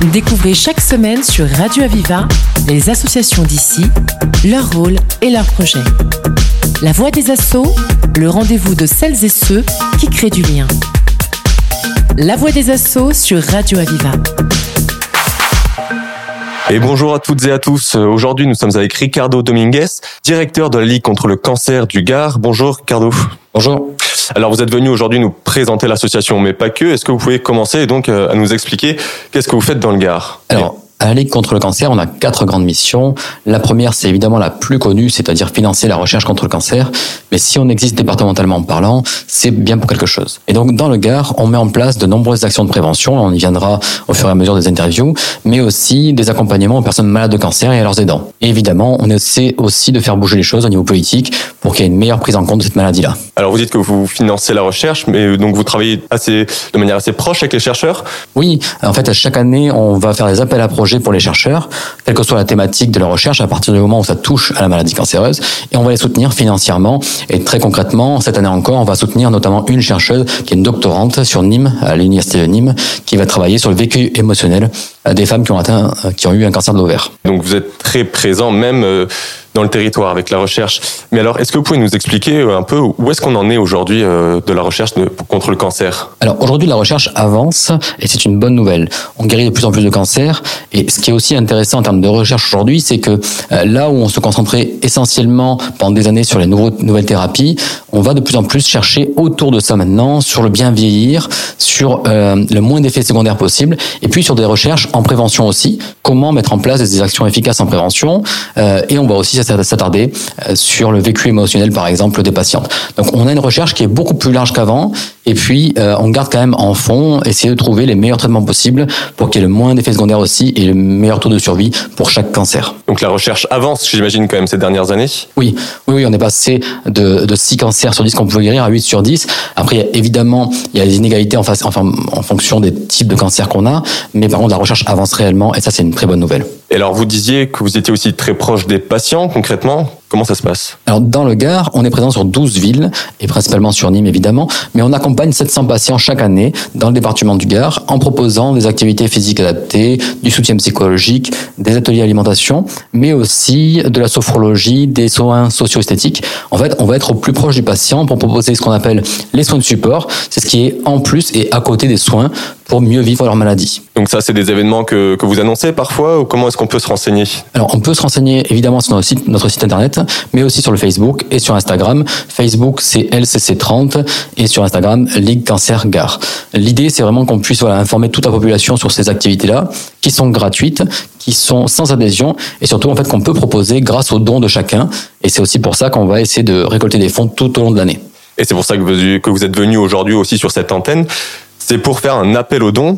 Découvrez chaque semaine sur Radio Aviva les associations d'ici, leur rôle et leurs projets. La voix des assauts, le rendez-vous de celles et ceux qui créent du lien. La voix des assauts sur Radio Aviva. Et bonjour à toutes et à tous. Aujourd'hui, nous sommes avec Ricardo Dominguez, directeur de la Ligue contre le cancer du Gard. Bonjour Ricardo. Bonjour. Alors vous êtes venu aujourd'hui nous présenter l'association, mais pas que. Est-ce que vous pouvez commencer donc euh, à nous expliquer qu'est-ce que vous faites dans le Gard? Alors, à la Ligue contre le cancer, on a quatre grandes missions. La première, c'est évidemment la plus connue, c'est-à-dire financer la recherche contre le cancer. Mais si on existe départementalement parlant, c'est bien pour quelque chose. Et donc, dans le Gard, on met en place de nombreuses actions de prévention. On y viendra au fur et à mesure des interviews, mais aussi des accompagnements aux personnes malades de cancer et à leurs aidants. Et évidemment, on essaie aussi de faire bouger les choses au niveau politique pour qu'il y ait une meilleure prise en compte de cette maladie-là. Alors vous dites que vous financez la recherche, mais donc vous travaillez assez, de manière assez proche avec les chercheurs? Oui, en fait, à chaque année, on va faire des appels à projets pour les chercheurs, quelle que soit la thématique de leur recherche, à partir du moment où ça touche à la maladie cancéreuse, et on va les soutenir financièrement. Et très concrètement, cette année encore, on va soutenir notamment une chercheuse qui est une doctorante sur Nîmes, à l'université de Nîmes, qui va travailler sur le vécu émotionnel des femmes qui ont atteint, qui ont eu un cancer de l'ovaire. Donc vous êtes très présent même euh, dans le territoire avec la recherche. Mais alors, est-ce que vous pouvez nous expliquer euh, un peu où est-ce qu'on en est aujourd'hui euh, de la recherche contre le cancer? Alors aujourd'hui, la recherche avance et c'est une bonne nouvelle. On guérit de plus en plus de cancers et ce qui est aussi intéressant en termes de recherche aujourd'hui, c'est que euh, là où on se concentrait essentiellement pendant des années sur les nouvelles thérapies, on va de plus en plus chercher autour de ça maintenant sur le bien vieillir, sur le moins d'effets secondaires possibles et puis sur des recherches en prévention aussi. Comment mettre en place des actions efficaces en prévention et on va aussi s'attarder euh, sur le vécu émotionnel, par exemple, des patientes. Donc, on a une recherche qui est beaucoup plus large qu'avant, et puis euh, on garde quand même en fond, essayer de trouver les meilleurs traitements possibles pour qu'il y ait le moins d'effets secondaires aussi et le meilleur taux de survie pour chaque cancer. Donc, la recherche avance, j'imagine, quand même, ces dernières années Oui, oui, oui on est passé de, de 6 cancers sur 10 qu'on pouvait guérir à 8 sur 10. Après, évidemment, il y a des inégalités en, face, enfin, en fonction des types de cancers qu'on a, mais par contre, la recherche avance réellement, et ça, c'est une très bonne nouvelle. Et alors, vous disiez que vous étiez aussi très proche des patients, concrètement. Comment ça se passe? Alors, dans le Gard, on est présent sur 12 villes, et principalement sur Nîmes, évidemment, mais on accompagne 700 patients chaque année dans le département du Gard en proposant des activités physiques adaptées, du soutien psychologique, des ateliers alimentation, mais aussi de la sophrologie, des soins socio-esthétiques. En fait, on va être au plus proche du patient pour proposer ce qu'on appelle les soins de support. C'est ce qui est en plus et à côté des soins pour mieux vivre leur maladie. Donc ça, c'est des événements que, que vous annoncez parfois ou comment est-ce qu'on peut se renseigner? Alors, on peut se renseigner évidemment sur notre site, notre site internet, mais aussi sur le Facebook et sur Instagram. Facebook, c'est LCC30 et sur Instagram, Ligue Cancer Gare. L'idée, c'est vraiment qu'on puisse voilà, informer toute la population sur ces activités-là, qui sont gratuites, qui sont sans adhésion et surtout en fait qu'on peut proposer grâce aux dons de chacun. Et c'est aussi pour ça qu'on va essayer de récolter des fonds tout au long de l'année. Et c'est pour ça que vous, que vous êtes venu aujourd'hui aussi sur cette antenne. C'est pour faire un appel aux dons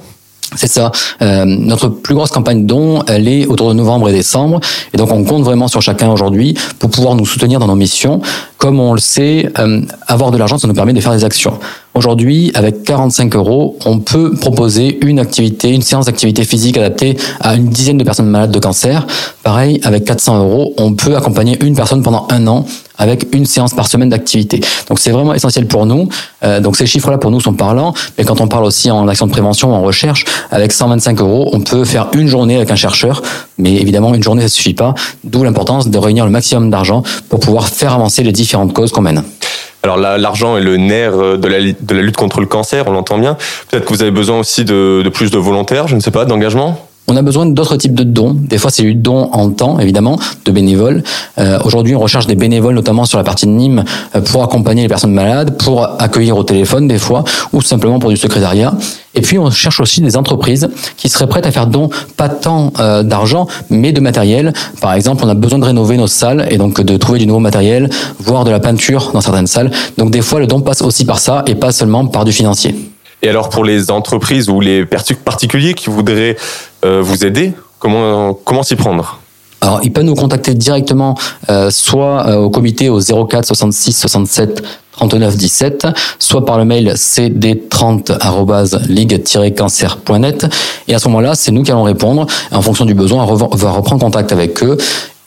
c'est ça. Euh, notre plus grosse campagne dons, elle est autour de novembre et décembre. Et donc, on compte vraiment sur chacun aujourd'hui pour pouvoir nous soutenir dans nos missions. Comme on le sait, euh, avoir de l'argent, ça nous permet de faire des actions. Aujourd'hui, avec 45 euros, on peut proposer une activité, une séance d'activité physique adaptée à une dizaine de personnes malades de cancer. Pareil, avec 400 euros, on peut accompagner une personne pendant un an avec une séance par semaine d'activité. Donc c'est vraiment essentiel pour nous. Euh, donc ces chiffres-là pour nous sont parlants. Mais quand on parle aussi en action de prévention, en recherche, avec 125 euros, on peut faire une journée avec un chercheur. Mais évidemment, une journée ça suffit pas. D'où l'importance de réunir le maximum d'argent pour pouvoir faire avancer les différentes causes qu'on mène. Alors l'argent est le nerf de la, de la lutte contre le cancer, on l'entend bien. Peut-être que vous avez besoin aussi de, de plus de volontaires, je ne sais pas, d'engagement? On a besoin d'autres types de dons. Des fois, c'est du don en temps, évidemment, de bénévoles. Euh, Aujourd'hui, on recherche des bénévoles, notamment sur la partie de Nîmes, euh, pour accompagner les personnes malades, pour accueillir au téléphone des fois, ou simplement pour du secrétariat. Et puis, on cherche aussi des entreprises qui seraient prêtes à faire don, pas tant euh, d'argent, mais de matériel. Par exemple, on a besoin de rénover nos salles et donc de trouver du nouveau matériel, voire de la peinture dans certaines salles. Donc, des fois, le don passe aussi par ça et pas seulement par du financier. Et alors pour les entreprises ou les particuliers qui voudraient euh, vous aider, comment comment s'y prendre? Alors, ils peuvent nous contacter directement, euh, soit euh, au comité au 04 66 67 39 17, soit par le mail cd30 Et à ce moment-là, c'est nous qui allons répondre. en fonction du besoin, on va reprendre contact avec eux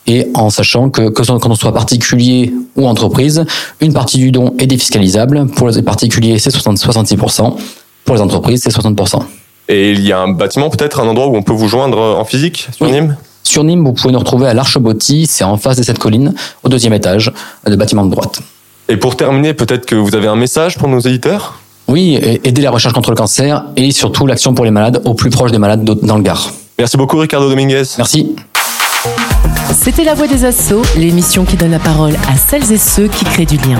et en sachant que, que quand on soit particulier ou entreprise, une partie du don est défiscalisable. Pour les particuliers, c'est 66%. Pour les entreprises, c'est 60%. Et il y a un bâtiment, peut-être un endroit où on peut vous joindre en physique sur Oui. Nîmes? Sur Nîmes, vous pouvez nous retrouver à l'Archebotti, c'est en face de cette colline, au deuxième étage, le bâtiment de droite. Et pour terminer, peut-être que vous avez un message pour nos éditeurs? Oui, aider la recherche contre le cancer et surtout l'action pour les malades au plus proche des malades dans le Gard. Merci beaucoup Ricardo Dominguez. Merci. C'était La Voix des Assauts, l'émission qui donne la parole à celles et ceux qui créent du lien.